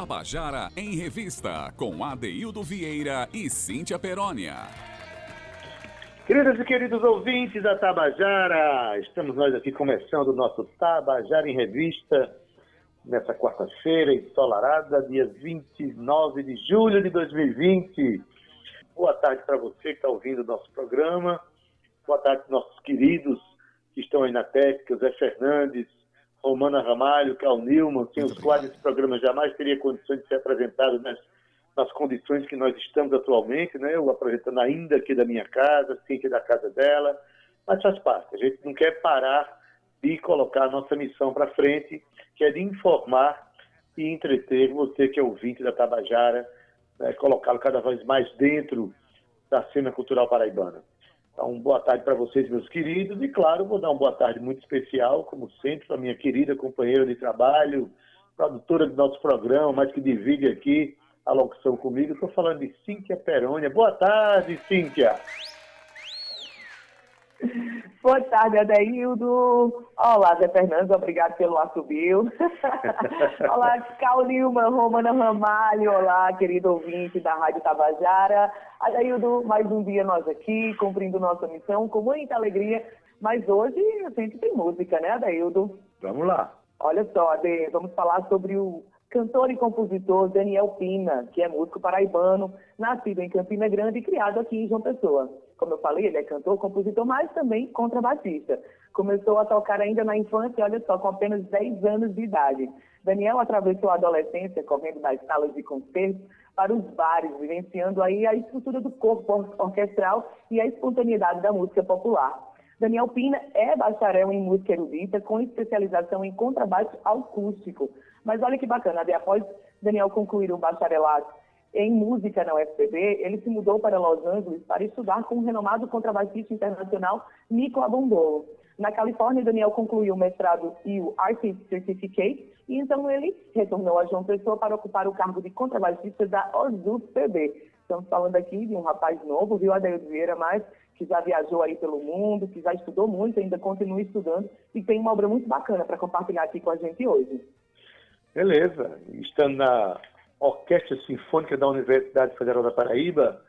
Tabajara em Revista, com Adeildo Vieira e Cíntia Perónia. Queridas e queridos ouvintes da Tabajara, estamos nós aqui começando o nosso Tabajara em Revista, nessa quarta-feira ensolarada, dia 29 de julho de 2020. Boa tarde para você que está ouvindo o nosso programa. Boa tarde para nossos queridos que estão aí na técnica, Zé Fernandes, Romana Ramalho, Cal Nilman, sem os quais esse programa jamais teria condições de ser apresentado nas, nas condições que nós estamos atualmente, né? Eu apresentando ainda aqui da minha casa, aqui da casa dela, mas faz parte. A gente não quer parar de colocar a nossa missão para frente, que é de informar e entreter você que é ouvinte da Tabajara, né? colocá-lo cada vez mais dentro da cena cultural paraibana. Então, boa tarde para vocês, meus queridos. E, claro, vou dar uma boa tarde muito especial, como sempre, para minha querida companheira de trabalho, produtora do nosso programa, mas que divide aqui a locução comigo. Estou falando de Cíntia Perônia. Boa tarde, Cíntia. Boa tarde, Adeildo. Olá, Zé Fernandes, obrigado pelo assobio. Olá, Cal Lilma, Romana Ramalho. Olá, querido ouvinte da Rádio Tabajara. Adeildo, mais um dia nós aqui, cumprindo nossa missão com muita alegria. Mas hoje a gente tem música, né, Adeildo? Vamos lá. Olha só, Ade, vamos falar sobre o cantor e compositor Daniel Pina, que é músico paraibano, nascido em Campina Grande e criado aqui em João Pessoa. Como eu falei, ele é cantor, compositor, mas também contrabaixista. Começou a tocar ainda na infância, olha só, com apenas 10 anos de idade. Daniel atravessou a adolescência correndo das salas de concertos para os bares, vivenciando aí a estrutura do corpo orquestral e a espontaneidade da música popular. Daniel Pina é bacharel em música erudita, com especialização em contrabaixo acústico. Mas olha que bacana, após Daniel concluir o bacharelado em música na UFPB, ele se mudou para Los Angeles para estudar com o renomado contrabaixista internacional Nico Abondolo. Na Califórnia, Daniel concluiu o mestrado e o Artist Certificate, e então ele retornou a João Pessoa para ocupar o cargo de contrabaixista da OSUPB. Estamos falando aqui de um rapaz novo, viu, Adeildo Vieira, mas que já viajou aí pelo mundo, que já estudou muito, ainda continua estudando e tem uma obra muito bacana para compartilhar aqui com a gente hoje. Beleza. Estando na Orquestra Sinfônica da Universidade Federal da Paraíba,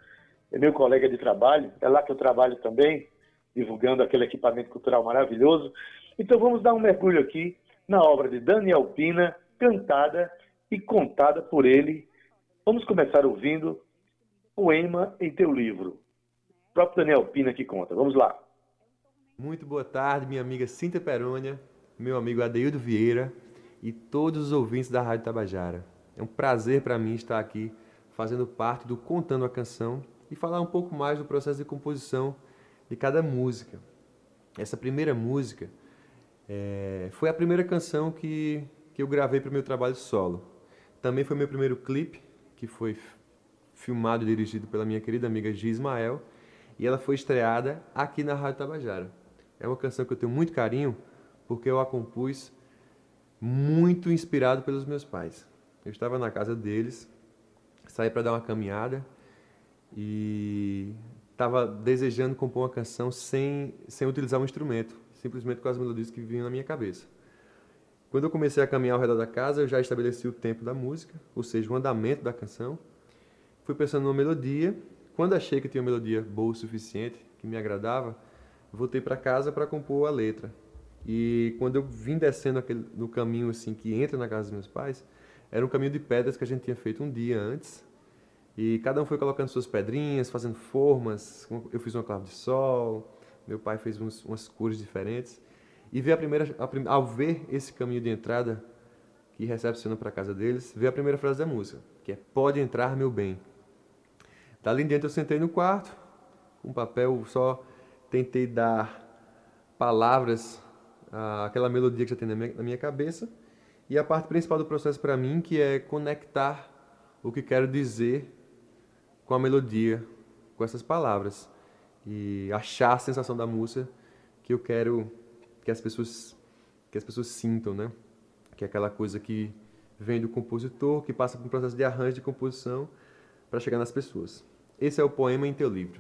é meu colega de trabalho, é lá que eu trabalho também, divulgando aquele equipamento cultural maravilhoso. Então vamos dar um mergulho aqui na obra de Daniel Pina, cantada e contada por ele. Vamos começar ouvindo Poema em Teu Livro. O próprio Daniel Pina que conta. Vamos lá. Muito boa tarde, minha amiga Cinta Perônia, meu amigo Adeildo Vieira e todos os ouvintes da Rádio Tabajara. É um prazer para mim estar aqui fazendo parte do Contando a Canção e falar um pouco mais do processo de composição de cada música. Essa primeira música é, foi a primeira canção que, que eu gravei para o meu trabalho solo. Também foi meu primeiro clipe, que foi filmado e dirigido pela minha querida amiga Gia Ismael e ela foi estreada aqui na Rádio Tabajara. É uma canção que eu tenho muito carinho porque eu a compus muito inspirado pelos meus pais. Eu estava na casa deles, saí para dar uma caminhada e estava desejando compor uma canção sem, sem utilizar um instrumento, simplesmente com as melodias que vinham na minha cabeça. Quando eu comecei a caminhar ao redor da casa, eu já estabeleci o tempo da música, ou seja, o andamento da canção. Fui pensando numa melodia quando achei que tinha uma melodia boa o suficiente, que me agradava, voltei para casa para compor a letra. E quando eu vim descendo aquele, no caminho assim que entra na casa dos meus pais, era um caminho de pedras que a gente tinha feito um dia antes. E cada um foi colocando suas pedrinhas, fazendo formas. Eu fiz uma clave de sol, meu pai fez uns, umas cores diferentes. E ver a primeira, a, ao ver esse caminho de entrada que recepciona para a casa deles, ver a primeira frase da música, que é Pode entrar, meu bem. Dali em diante eu sentei no quarto, com um papel, só tentei dar palavras àquela melodia que já tem na minha, na minha cabeça. E a parte principal do processo para mim, que é conectar o que quero dizer com a melodia, com essas palavras. E achar a sensação da música que eu quero que as pessoas que as pessoas sintam, né? Que é aquela coisa que vem do compositor, que passa por um processo de arranjo de composição para chegar nas pessoas. Esse é o poema em teu livro.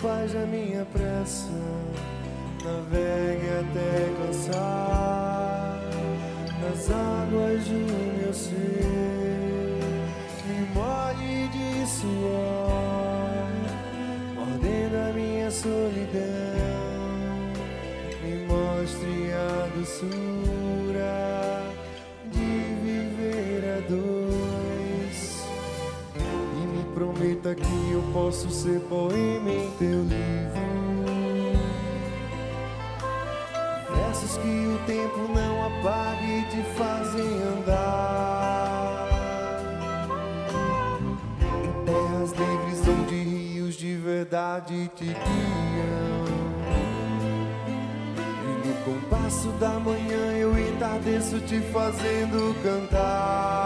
Paz é minha pressa. Navegue até cansar nas águas do meu ser. Me molhe de suor, mordendo a minha solidão. Me mostre a doçura de viver a dois. E me prometa que posso ser poema em teu livro. Versos que o tempo não apague e te fazem andar em terras livres onde rios de verdade te guiam. E no compasso da manhã eu entardeço te fazendo cantar.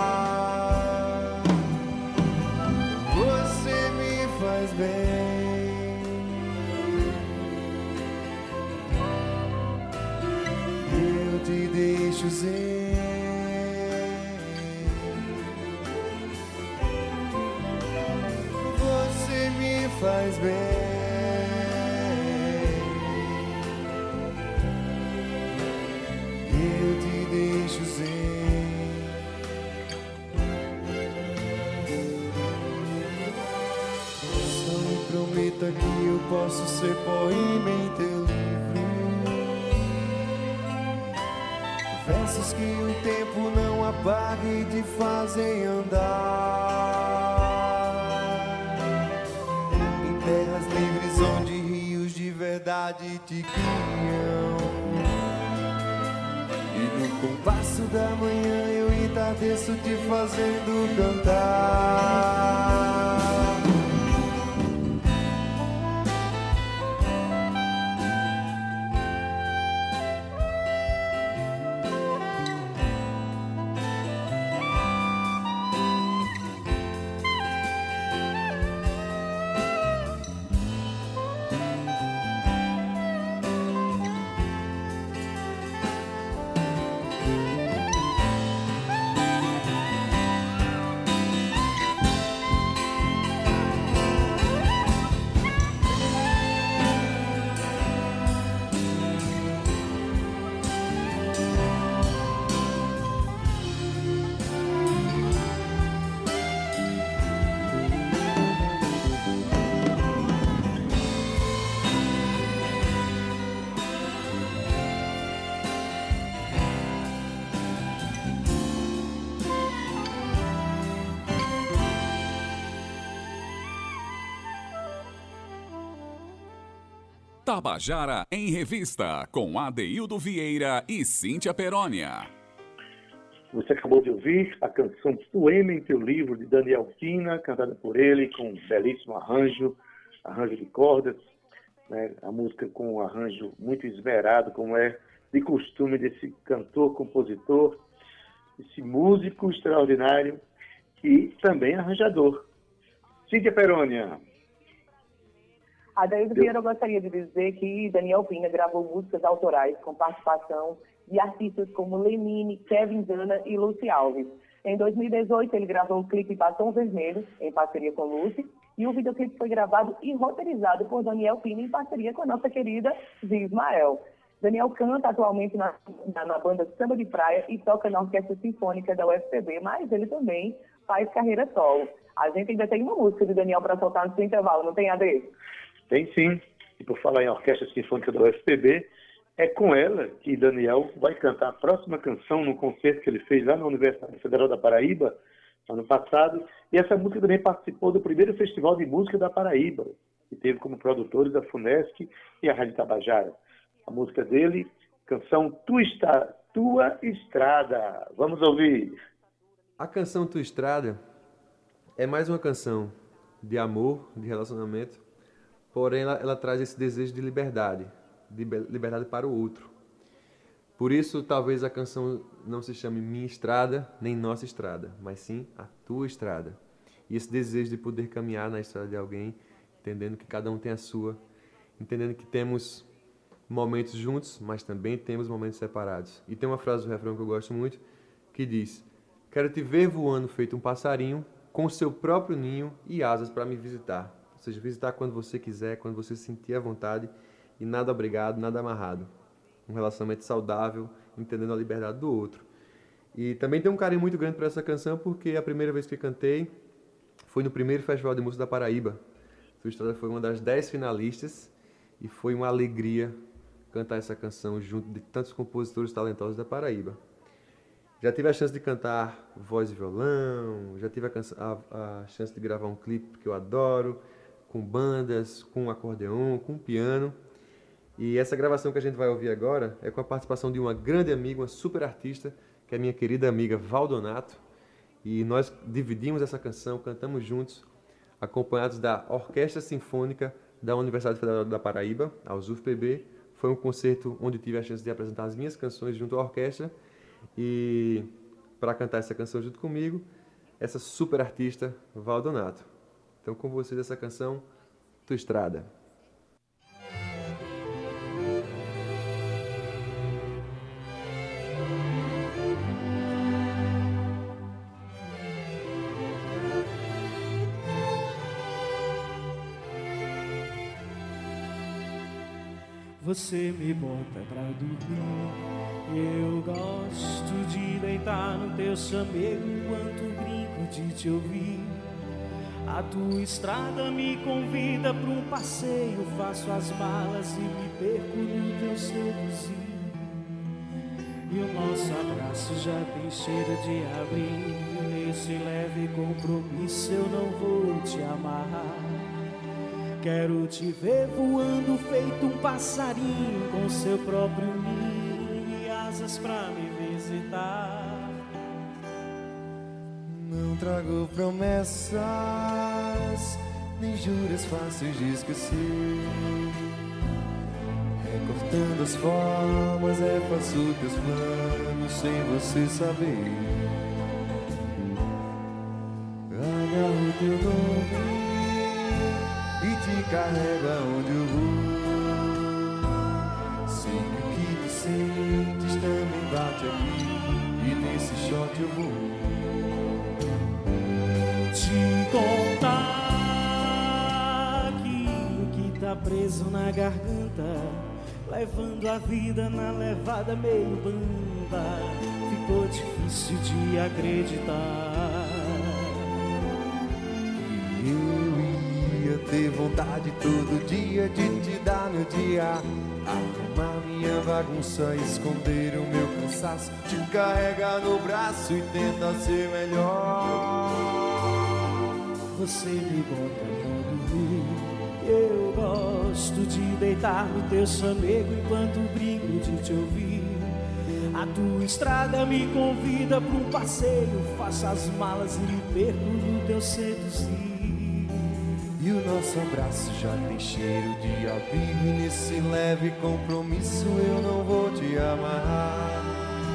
Te guiam. E no compasso da manhã eu entardeço te fazendo cantar. Tabajara em Revista, com Adeildo Vieira e Cíntia Perónia. Você acabou de ouvir a canção Poema em Teu Livro, de Daniel Pina, cantada por ele, com um belíssimo arranjo, arranjo de cordas, né? a música com um arranjo muito esmerado, como é de costume desse cantor, compositor, esse músico extraordinário e também arranjador. Cíntia Perônia. Adaildo Vieira, eu gostaria de dizer que Daniel Pina gravou músicas autorais com participação de artistas como Lenine, Kevin Dana e Lucy Alves. Em 2018, ele gravou o clipe Batom Vermelho, em parceria com Lucy, e o videoclipe foi gravado e roteirizado por Daniel Pina em parceria com a nossa querida Zia Ismael. Daniel canta atualmente na, na, na banda Samba de Praia e toca na Orquestra Sinfônica da UFPB, mas ele também faz carreira solo. A gente ainda tem uma música de Daniel para soltar no seu intervalo, não tem, Ade? Tem sim. E por falar em Orquestra Sinfônica da UFPB, é com ela que Daniel vai cantar a próxima canção no concerto que ele fez lá na Universidade Federal da Paraíba, ano passado. E essa música também participou do primeiro Festival de Música da Paraíba, que teve como produtores a FUNESC e a Rádio Tabajara. A música dele, canção Tu Está, Tua Estrada. Vamos ouvir. A canção Tua Estrada é mais uma canção de amor, de relacionamento, porém ela, ela traz esse desejo de liberdade, de liberdade para o outro. Por isso, talvez a canção não se chame Minha Estrada, nem Nossa Estrada, mas sim a Tua Estrada. E esse desejo de poder caminhar na estrada de alguém, entendendo que cada um tem a sua, entendendo que temos momentos juntos, mas também temos momentos separados. E tem uma frase do refrão que eu gosto muito, que diz: Quero te ver voando feito um passarinho, com seu próprio ninho e asas para me visitar. Seja, visitar quando você quiser, quando você se sentir à vontade e nada obrigado, nada amarrado. Um relacionamento saudável, entendendo a liberdade do outro. E também tem um carinho muito grande por essa canção porque a primeira vez que cantei foi no primeiro Festival de Música da Paraíba. Sua Estrada foi uma das dez finalistas e foi uma alegria cantar essa canção junto de tantos compositores talentosos da Paraíba. Já tive a chance de cantar voz e violão, já tive a, a, a chance de gravar um clipe que eu adoro, com bandas, com acordeon, com piano. E essa gravação que a gente vai ouvir agora é com a participação de uma grande amiga, uma super artista, que é minha querida amiga Valdonato. E nós dividimos essa canção, cantamos juntos, acompanhados da Orquestra Sinfônica da Universidade Federal da Paraíba, a USUFPB. Foi um concerto onde tive a chance de apresentar as minhas canções junto à orquestra e para cantar essa canção junto comigo, essa super artista Valdonato. Então com vocês essa canção Tua Estrada. Você me bota pra dormir. Eu gosto de deitar no teu chamego enquanto brinco de te ouvir. A tua estrada me convida para um passeio. Faço as malas e me perco no teu seduzir. E o nosso abraço já tem cheiro de abril. Nesse leve compromisso eu não vou te amarrar. Quero te ver voando feito um passarinho com seu próprio ninho e asas pra me trago promessas, nem juras fáceis de esquecer. Recortando as formas, é fácil teus planos sem você saber. Agarro teu nome te carrega onde eu vou. Sei que o que tu sentes também bate aqui, e nesse shot eu vou. Preso na garganta, levando a vida na levada meio banda. Ficou difícil de acreditar. ter vontade todo dia de te dar meu dia. Arrumar minha bagunça, esconder o meu cansaço. Te carregar no braço e tentar ser melhor. Você me bota. Eu gosto de deitar no teu chamego enquanto brinco de te ouvir. A tua estrada me convida para um passeio. Faça as malas e me perco no teu seduzir. E o nosso abraço já tem cheiro de abrigo E nesse leve compromisso eu não vou te amarrar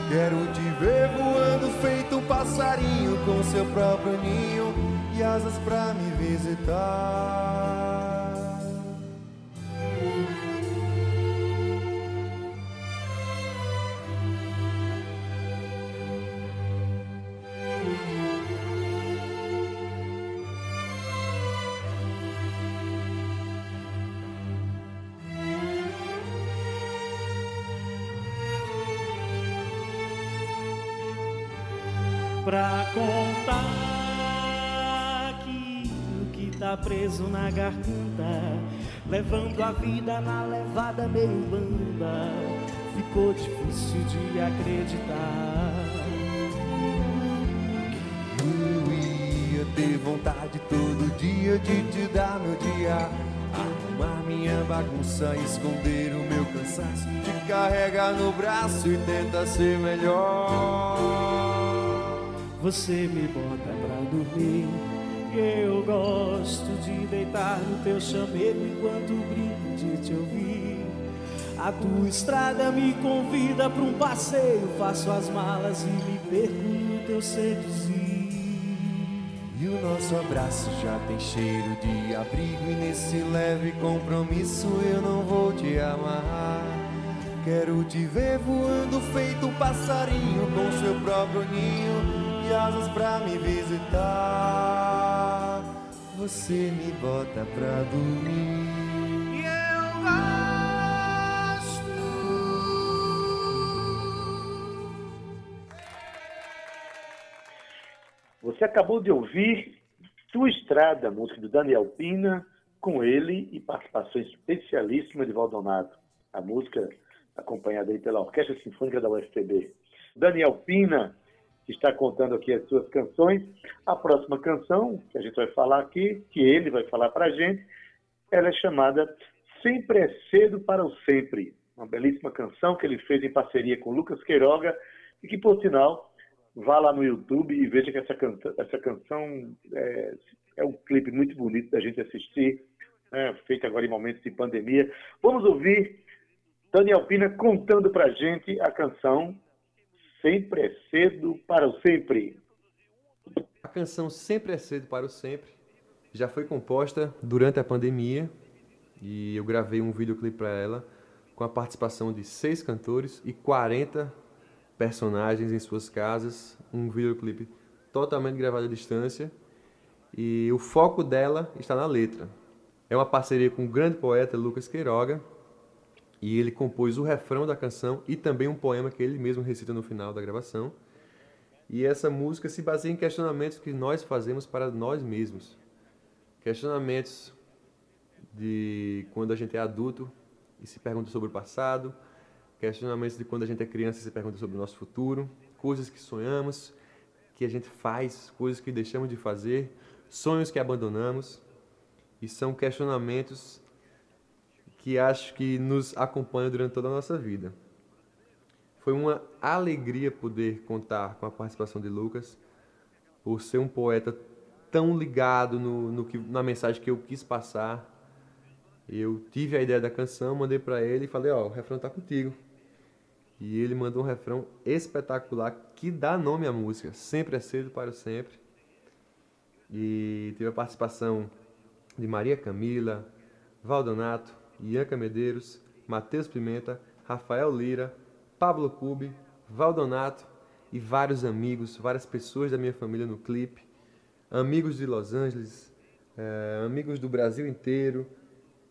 Quero te ver voando feito um passarinho Com seu próprio ninho e asas pra me visitar preso na garganta, levando a vida na levada meio banda. Ficou difícil de acreditar. Eu ia ter vontade todo dia de te dar meu dia. Arrumar minha bagunça, esconder o meu cansaço, te carregar no braço e tentar ser melhor. Você me bota pra dormir. Eu gosto de deitar no teu chamego enquanto brinco de te ouvir. A tua estrada me convida pra um passeio. Faço as malas e me perco no teu seduzir. E o nosso abraço já tem cheiro de abrigo. E nesse leve compromisso eu não vou te amarrar. Quero te ver voando feito um passarinho com seu próprio ninho e asas pra me visitar. Você me bota pra dormir. E eu gosto. Você acabou de ouvir Tua Estrada, música do Daniel Pina, com ele e participação especialíssima de Valdonato. A música acompanhada aí pela Orquestra Sinfônica da UFPB. Daniel Pina está contando aqui as suas canções. A próxima canção que a gente vai falar aqui, que ele vai falar para a gente, ela é chamada Sempre é Cedo para o Sempre. Uma belíssima canção que ele fez em parceria com Lucas Queiroga e que, por sinal, vá lá no YouTube e veja que essa, canta, essa canção é, é, um clipe muito bonito da gente assistir, né, feito agora em momentos de pandemia. Vamos ouvir Daniel Pina contando pra gente a canção Sempre é Cedo para o Sempre. A canção Sempre é Cedo para o Sempre já foi composta durante a pandemia e eu gravei um videoclipe para ela com a participação de seis cantores e 40 personagens em suas casas, um videoclipe totalmente gravado à distância e o foco dela está na letra. É uma parceria com o grande poeta Lucas Queiroga e ele compôs o refrão da canção e também um poema que ele mesmo recita no final da gravação. E essa música se baseia em questionamentos que nós fazemos para nós mesmos. Questionamentos de quando a gente é adulto e se pergunta sobre o passado, questionamentos de quando a gente é criança e se pergunta sobre o nosso futuro, coisas que sonhamos, que a gente faz, coisas que deixamos de fazer, sonhos que abandonamos. E são questionamentos que acho que nos acompanham durante toda a nossa vida. Foi uma alegria poder contar com a participação de Lucas, por ser um poeta tão ligado no, no que, na mensagem que eu quis passar. Eu tive a ideia da canção, mandei para ele e falei: Ó, oh, o refrão tá contigo. E ele mandou um refrão espetacular que dá nome à música, Sempre é Cedo para o Sempre. E teve a participação de Maria Camila, Valdonato, Ianca Medeiros, Matheus Pimenta, Rafael Lira, Pablo Cubi, Valdonato e vários amigos, várias pessoas da minha família no clipe, amigos de Los Angeles, é, amigos do Brasil inteiro,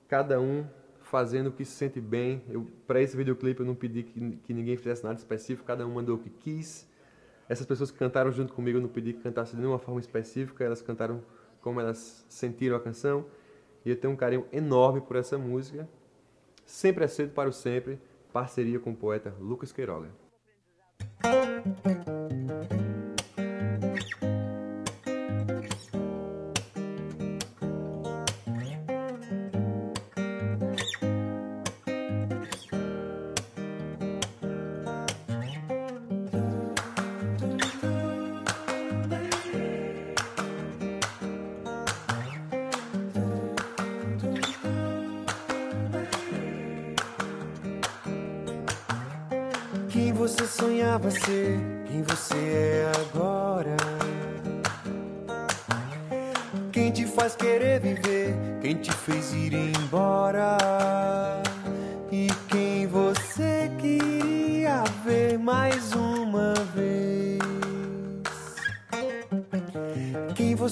cada um fazendo o que se sente bem. Para esse videoclipe eu não pedi que, que ninguém fizesse nada específico, cada um mandou o que quis. Essas pessoas que cantaram junto comigo eu não pedi que cantassem de nenhuma forma específica, elas cantaram como elas sentiram a canção. E eu tenho um carinho enorme por essa música. Sempre é cedo para o sempre, parceria com o poeta Lucas Queiroga.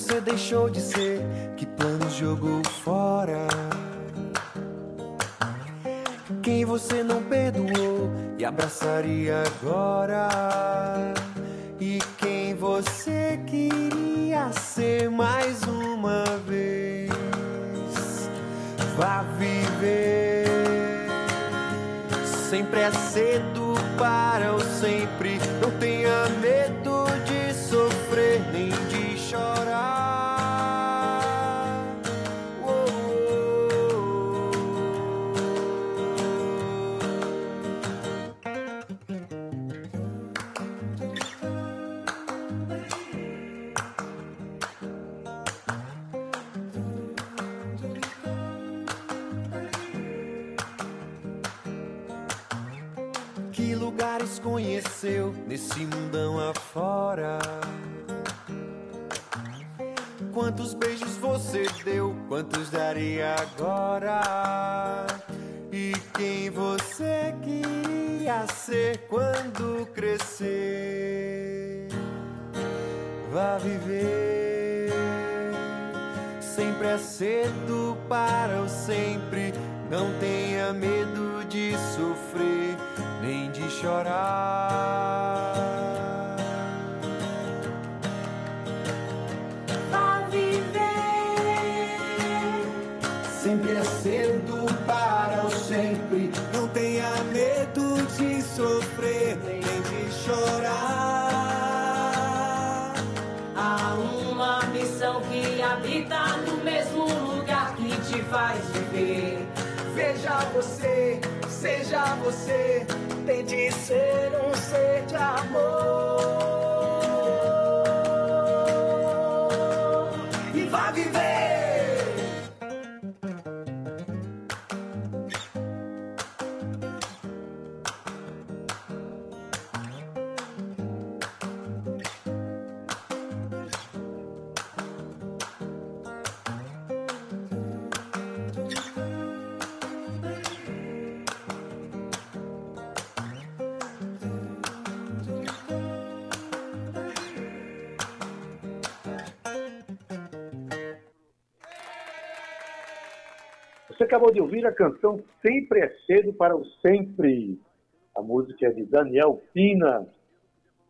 Você deixou de ser, que planos jogou fora. Quem você não perdoou e abraçaria agora. E quem você queria ser mais uma vez, vá viver. Sempre é cedo para o sempre. Não tenha medo Quantos beijos você deu? Quantos daria agora? E quem você queria ser quando crescer? Vá viver. Sempre é cedo para o sempre. Não tenha medo de sofrer, nem de chorar. Você, seja você, tente ser um ser de amor. Você acabou de ouvir a canção Sempre é Cedo para o Sempre. A música é de Daniel Pina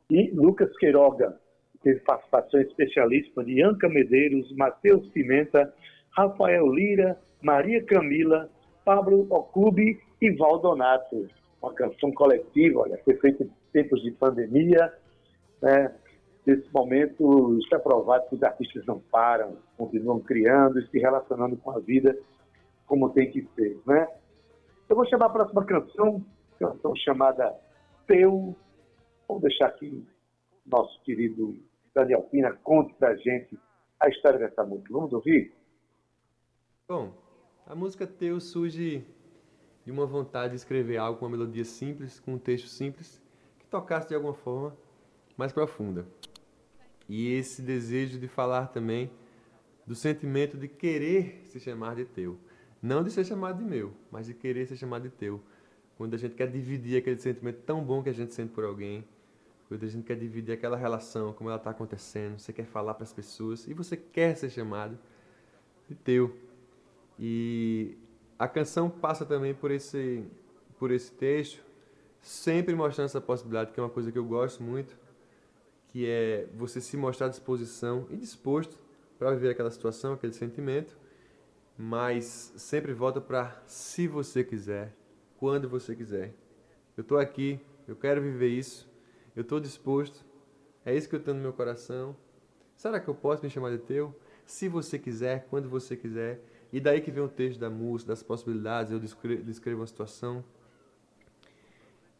e Lucas Queiroga. Teve participação especialíssima de Anca Medeiros, Matheus Pimenta, Rafael Lira, Maria Camila, Pablo Ocube e Valdonato. Uma canção coletiva, olha, foi feita em tempos de pandemia. Né? Nesse momento, está provado que os artistas não param, continuam criando e se relacionando com a vida como tem que ser, né? Eu vou chamar a próxima canção, canção chamada Teu. Vamos deixar aqui nosso querido Daniel Pina conte pra gente a história dessa música. Vamos ouvir? Bom, a música Teu surge de uma vontade de escrever algo com uma melodia simples, com um texto simples, que tocasse de alguma forma mais profunda. E esse desejo de falar também do sentimento de querer se chamar de teu. Não de ser chamado de meu, mas de querer ser chamado de teu. Quando a gente quer dividir aquele sentimento tão bom que a gente sente por alguém, quando a gente quer dividir aquela relação, como ela está acontecendo, você quer falar para as pessoas e você quer ser chamado de teu. E a canção passa também por esse, por esse texto, sempre mostrando essa possibilidade, que é uma coisa que eu gosto muito, que é você se mostrar à disposição e disposto para viver aquela situação, aquele sentimento, mas sempre volta para se você quiser, quando você quiser. Eu estou aqui, eu quero viver isso, eu estou disposto, é isso que eu tenho no meu coração. Será que eu posso me chamar de teu? Se você quiser, quando você quiser. E daí que vem o texto da música, das possibilidades, eu descrevo, descrevo uma situação.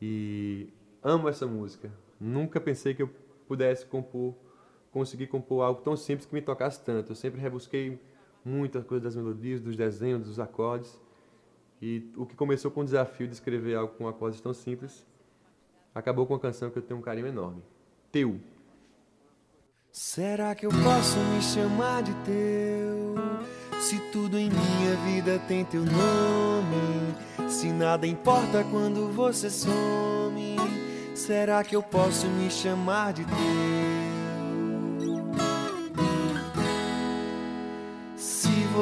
E amo essa música. Nunca pensei que eu pudesse compor, conseguir compor algo tão simples que me tocasse tanto. Eu sempre rebusquei muitas coisas das melodias, dos desenhos, dos acordes. E o que começou com o desafio de escrever algo com acordes tão simples, acabou com uma canção que eu tenho um carinho enorme. Teu. Será que eu posso me chamar de teu? Se tudo em minha vida tem teu nome, se nada importa quando você some, será que eu posso me chamar de teu?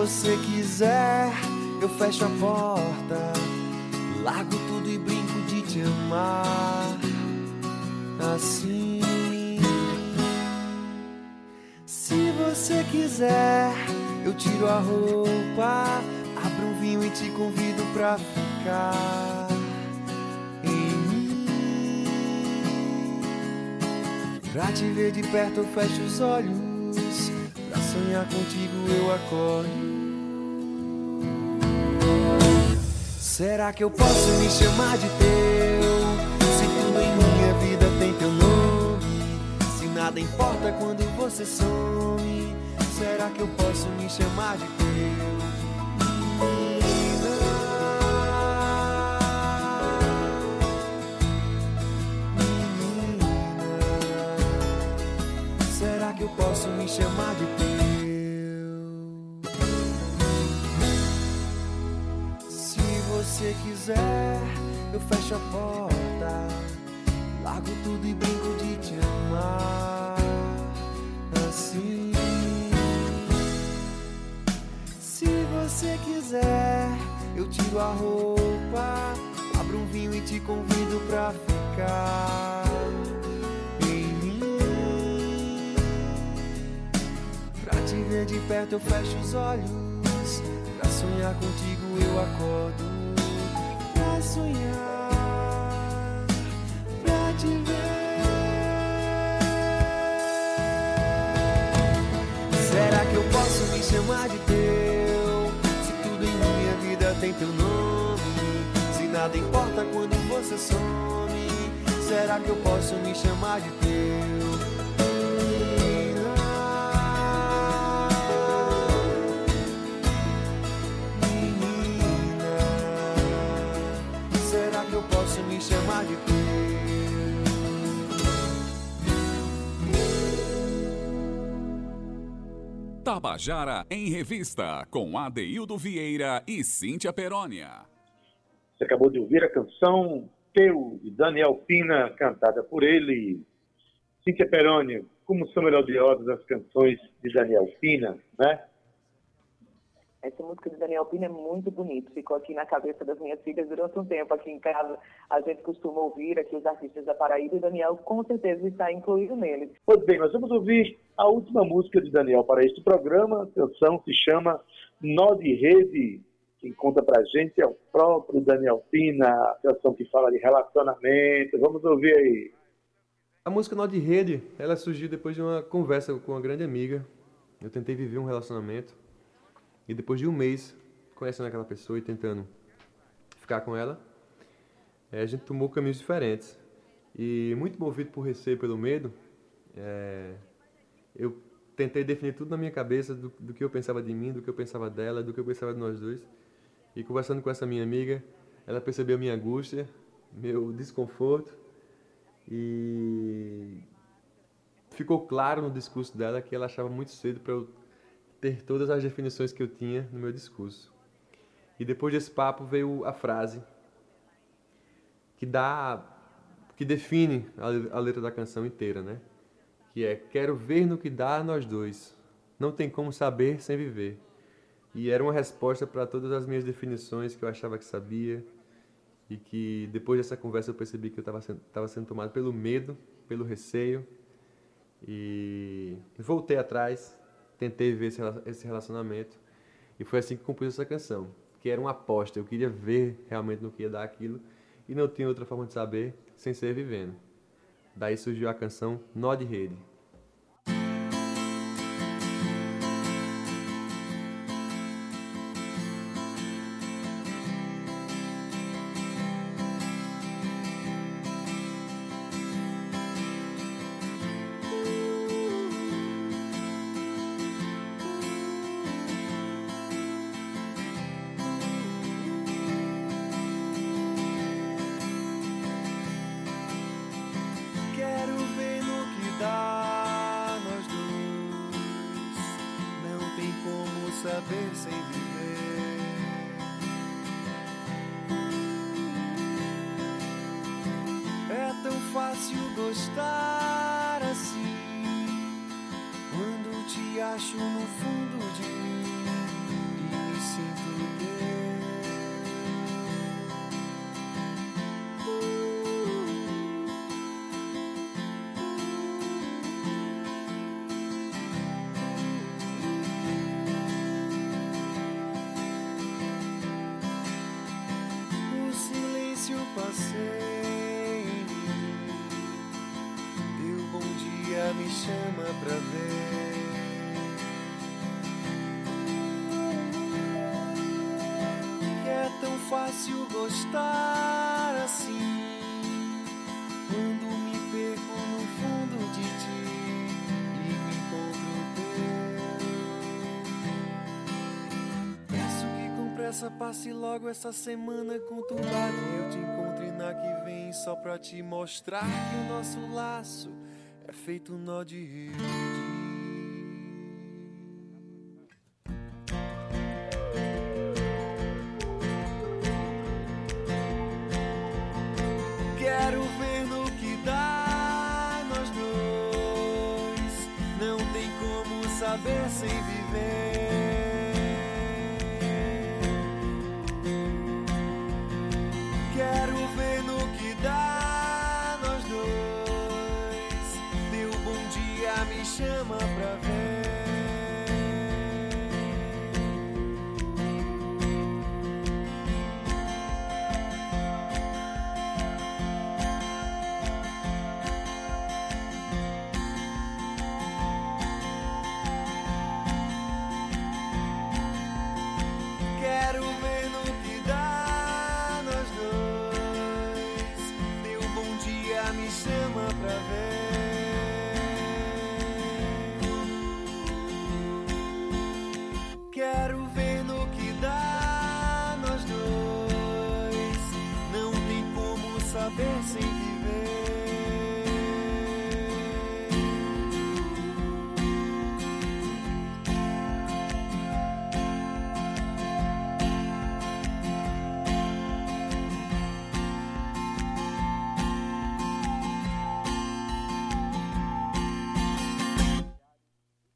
Você quiser, eu fecho a porta, largo tudo e brinco de te amar. Assim. Se você quiser, eu tiro a roupa, abro um vinho e te convido pra ficar em mim. Pra te ver de perto, eu fecho os olhos. Pra sonhar contigo, eu acordo. Será que eu posso me chamar de teu? Se tudo em minha vida tem teu nome, se nada importa quando você some, será que eu posso me chamar de teu? Menina, menina, será que eu posso me chamar de teu? Você quiser, eu fecho a porta, largo tudo e brinco de te amar assim. você quiser, eu tiro a roupa, abro um vinho e te convido pra ficar em mim. Pra te ver de perto eu fecho os olhos, pra sonhar contigo eu acordo, chamar de teu? Se tudo em minha vida tem teu nome. Se nada importa quando você some. Será que eu posso me chamar de teu? Tabajara em Revista, com Adeildo Vieira e Cíntia Perónia. Você acabou de ouvir a canção Teu, de Daniel Pina, cantada por ele. Cíntia Peroni, como são melodiosas as canções de Daniel Pina, né? Essa música de Daniel Pina é muito bonita, ficou aqui na cabeça das minhas filhas durante um tempo aqui em casa. A gente costuma ouvir aqui os artistas da Paraíba e Daniel com certeza está incluído neles. Pois bem, nós vamos ouvir a última música de Daniel para este programa. A canção se chama Nó de Rede. Quem conta pra gente é o próprio Daniel Pina, a canção que fala de relacionamento. Vamos ouvir aí. A música Nó de Rede, ela surgiu depois de uma conversa com uma grande amiga. Eu tentei viver um relacionamento e depois de um mês conhecendo aquela pessoa e tentando ficar com ela, eh, a gente tomou caminhos diferentes. E muito movido por receio e pelo medo, eh, eu tentei definir tudo na minha cabeça do, do que eu pensava de mim, do que eu pensava dela, do que eu pensava de nós dois. E conversando com essa minha amiga, ela percebeu minha angústia, meu desconforto e ficou claro no discurso dela que ela achava muito cedo para eu ter todas as definições que eu tinha no meu discurso. E depois desse papo veio a frase que dá que define a, letra da canção inteira, né? Que é quero ver no que dá nós dois. Não tem como saber sem viver. E era uma resposta para todas as minhas definições que eu achava que sabia e que depois dessa conversa eu percebi que eu estava sendo, sendo tomado pelo medo, pelo receio e voltei atrás, tentei ver esse, rela- esse relacionamento e foi assim que compus essa canção, que era uma aposta, eu queria ver realmente no que ia dar aquilo e não tinha outra forma de saber sem ser vivendo. Daí surgiu a canção Nó de Rede. Saber sem viver. É tão fácil gostar fácil gostar assim. Quando me perco no fundo de ti e me encontro teu. Peço que com pressa passe logo essa semana conturbada e eu te encontre na que vem só pra te mostrar que o nosso laço é feito um nó de rede. Quero ver no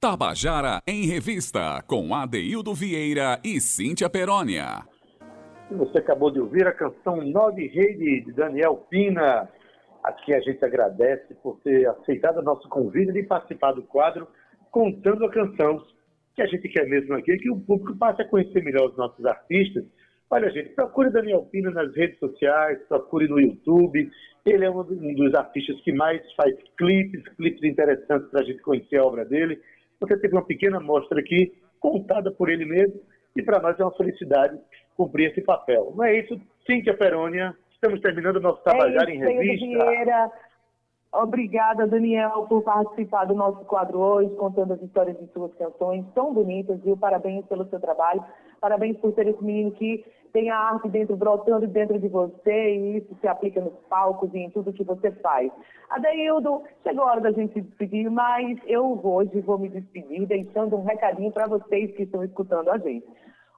Tabajara em Revista, com Adeildo Vieira e Cíntia Perónia. Você acabou de ouvir a canção Nove Rei de Daniel Pina, a quem a gente agradece por ter aceitado o nosso convite de participar do quadro Contando a Canção, que a gente quer mesmo aqui, que o público passe a conhecer melhor os nossos artistas. Olha, gente, procure Daniel Pina nas redes sociais, procure no YouTube. Ele é um dos artistas que mais faz clipes, clipes interessantes para a gente conhecer a obra dele. Você teve uma pequena amostra aqui, contada por ele mesmo, e para nós é uma felicidade cumprir esse papel. Não é isso, Cíntia Perônia? Estamos terminando o nosso Tabajara é em isso, Pedro Revista. Vieira. Obrigada, Daniel, por participar do nosso quadro hoje, contando as histórias de suas canções tão bonitas, viu? Parabéns pelo seu trabalho. Parabéns por ser esse menino que tem a arte dentro, brotando dentro de você, e isso se aplica nos palcos e em tudo que você faz. Adeildo, chegou a hora da gente se despedir, mas eu hoje vou me despedir deixando um recadinho para vocês que estão escutando a gente.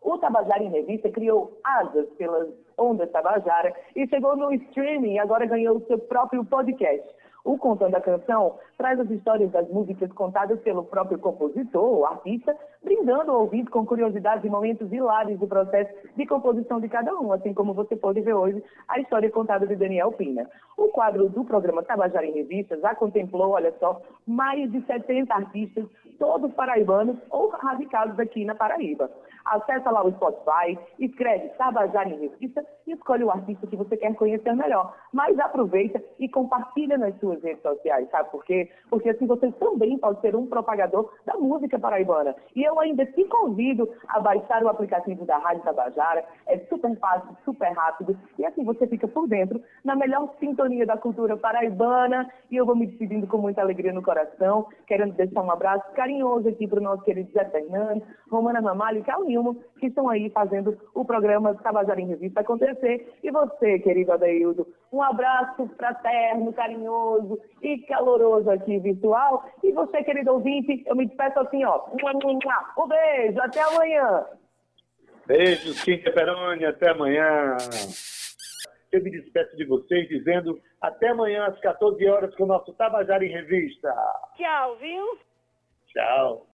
O Tabajara em Revista criou asas pelas ondas Tabajara e chegou no streaming e agora ganhou o seu próprio podcast. O Contando a Canção traz as histórias das músicas contadas pelo próprio compositor ou artista, brindando o ouvinte com curiosidades e momentos hilários do processo de composição de cada um, assim como você pode ver hoje a história contada de Daniel Pina. O quadro do programa Tabajara em Revista já contemplou, olha só, mais de 70 artistas, todos paraibanos ou radicados aqui na Paraíba. Acesse lá o Spotify, escreve Tabajara em Revista e escolhe o artista que você quer conhecer melhor. Mas aproveita e compartilha nas suas redes sociais, sabe por quê? Porque assim você também pode ser um propagador da música paraibana. E eu ainda te convido a baixar o aplicativo da Rádio Tabajara. É super fácil, super rápido. E assim você fica por dentro, na melhor sintonia da cultura paraibana. E eu vou me despedindo com muita alegria no coração, querendo deixar um abraço carinhoso aqui para o nosso querido Zé Fernandes, Romana Mamalho e Cal Nilmo, que estão aí fazendo o programa Tabajara em Revista acontecer. E você, querido Adeildo, um abraço fraterno, carinhoso e caloroso aqui virtual. E você, querido ouvinte, eu me despeço assim, ó. Um beijo, até amanhã. Beijo, Cíntia Peroni, até amanhã. Eu me despeço de vocês dizendo até amanhã às 14 horas com o nosso Tabajara em Revista. Tchau, viu? Tchau.